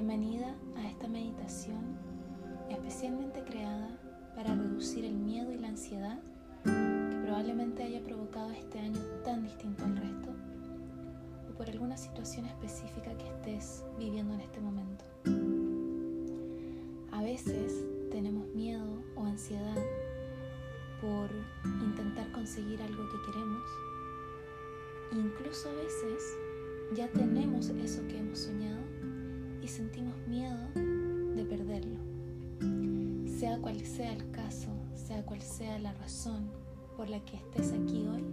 Bienvenida a esta meditación especialmente creada para reducir el miedo y la ansiedad que probablemente haya provocado este año tan distinto al resto o por alguna situación específica que estés viviendo en este momento. A veces tenemos miedo o ansiedad por intentar conseguir algo que queremos. Incluso a veces ya tenemos eso que Cual sea el caso, sea cual sea la razón por la que estés aquí hoy,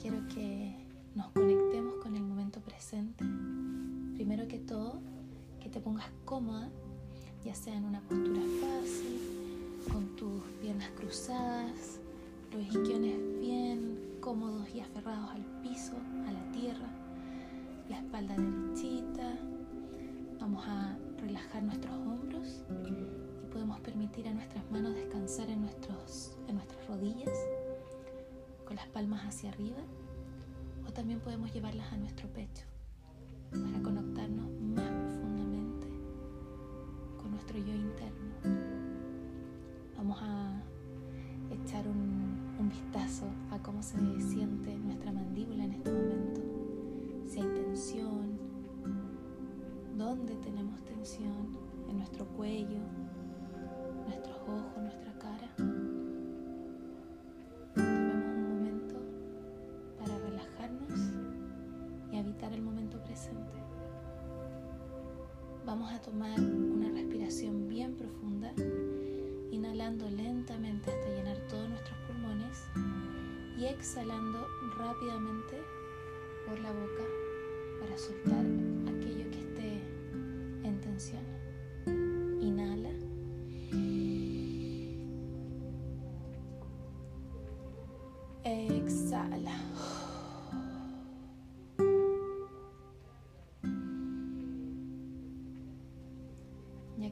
quiero que nos conectemos con el momento presente. Primero que todo, que te pongas cómoda, ya sea en una postura fácil, con tus piernas cruzadas, los isquiones bien cómodos y aferrados al piso, a la tierra, la espalda derechita. Vamos a relajar nuestros hombros podemos permitir a nuestras manos descansar en, nuestros, en nuestras rodillas, con las palmas hacia arriba, o también podemos llevarlas a nuestro pecho para conectarnos más profundamente con nuestro yo interno. Vamos a echar un, un vistazo a cómo se siente nuestra mandíbula en este momento, si hay tensión, dónde tenemos tensión, en nuestro cuello, ojos, nuestra cara. Tomemos un momento para relajarnos y habitar el momento presente. Vamos a tomar una respiración bien profunda, inhalando lentamente hasta llenar todos nuestros pulmones y exhalando rápidamente por la boca para soltar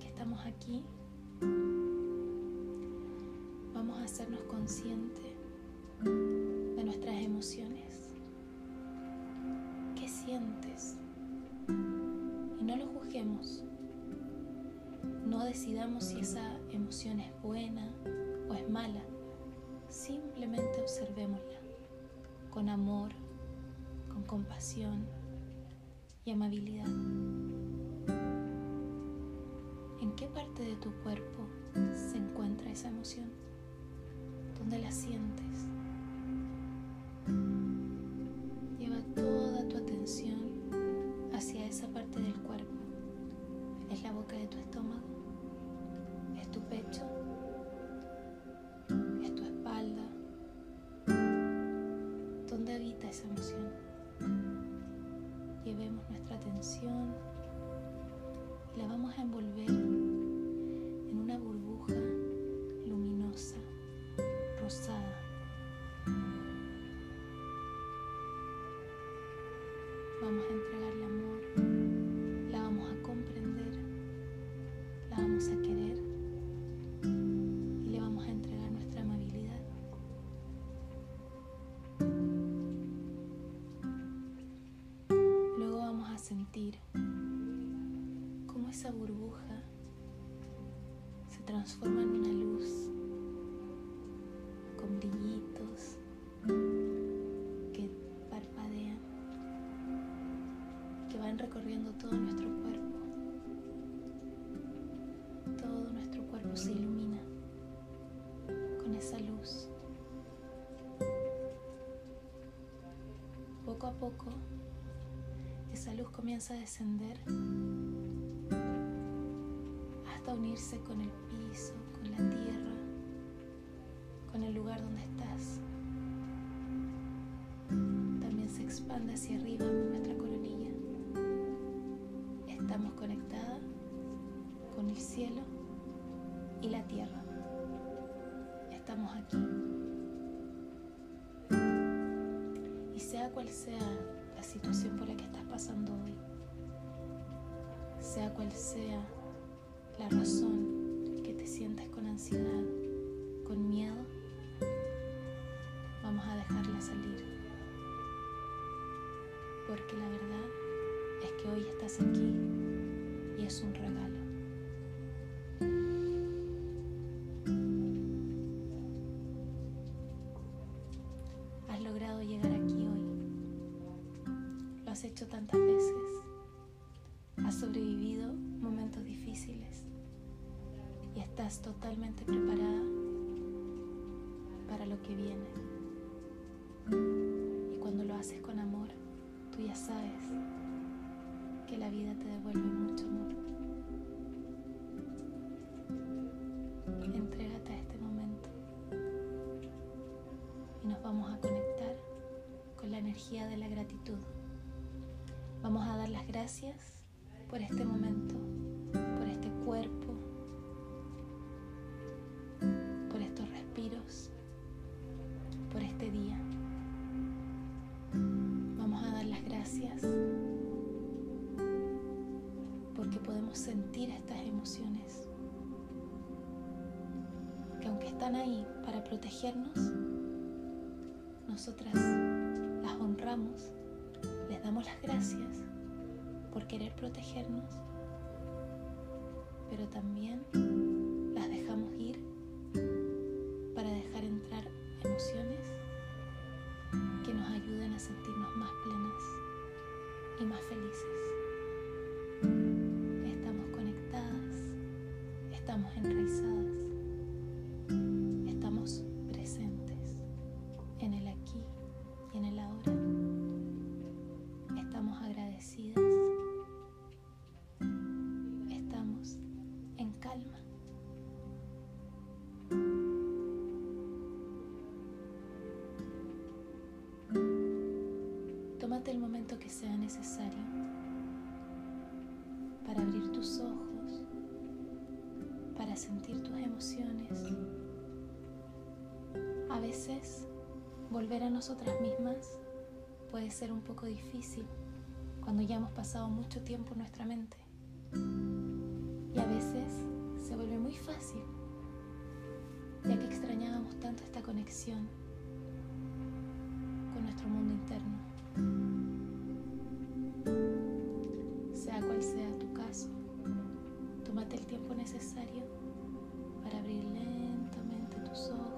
Que estamos aquí, vamos a hacernos conscientes de nuestras emociones. ¿Qué sientes? Y no lo juzguemos. No decidamos si esa emoción es buena o es mala. Simplemente observémosla con amor, con compasión y amabilidad. Qué parte de tu cuerpo se encuentra esa emoción? ¿Dónde la sientes? Lleva toda tu atención hacia esa parte del cuerpo. ¿Es la boca de tu estómago? ¿Es tu pecho? ¿Es tu espalda? ¿Dónde habita esa emoción? Llevemos nuestra atención y la vamos a envolver se transforma en una luz con brillitos que parpadean, que van recorriendo todo nuestro cuerpo. Todo nuestro cuerpo se ilumina con esa luz. Poco a poco, esa luz comienza a descender unirse con el piso, con la tierra, con el lugar donde estás. También se expande hacia arriba nuestra coronilla. Estamos conectadas con el cielo y la tierra. Estamos aquí. Y sea cual sea la situación por la que estás pasando hoy, sea cual sea la razón que te sientes con ansiedad, con miedo, vamos a dejarla salir. Porque la verdad es que hoy estás aquí y es un regalo. Sobrevivido momentos difíciles y estás totalmente preparada para lo que viene. Y cuando lo haces con amor, tú ya sabes que la vida te devuelve mucho amor. Entrégate a este momento y nos vamos a conectar con la energía de la gratitud. Vamos a dar las gracias por este momento, por este cuerpo, por estos respiros, por este día. Vamos a dar las gracias porque podemos sentir estas emociones que aunque están ahí para protegernos, nosotras las honramos, les damos las gracias por querer protegernos, pero también las dejamos ir para dejar entrar emociones que nos ayuden a sentirnos más plenas y más felices. Estamos conectadas, estamos enraizadas, sea necesario para abrir tus ojos, para sentir tus emociones. A veces volver a nosotras mismas puede ser un poco difícil cuando ya hemos pasado mucho tiempo en nuestra mente. Y a veces se vuelve muy fácil, ya que extrañábamos tanto esta conexión con nuestro mundo interno. Sea cual sea tu caso, tómate el tiempo necesario para abrir lentamente tus ojos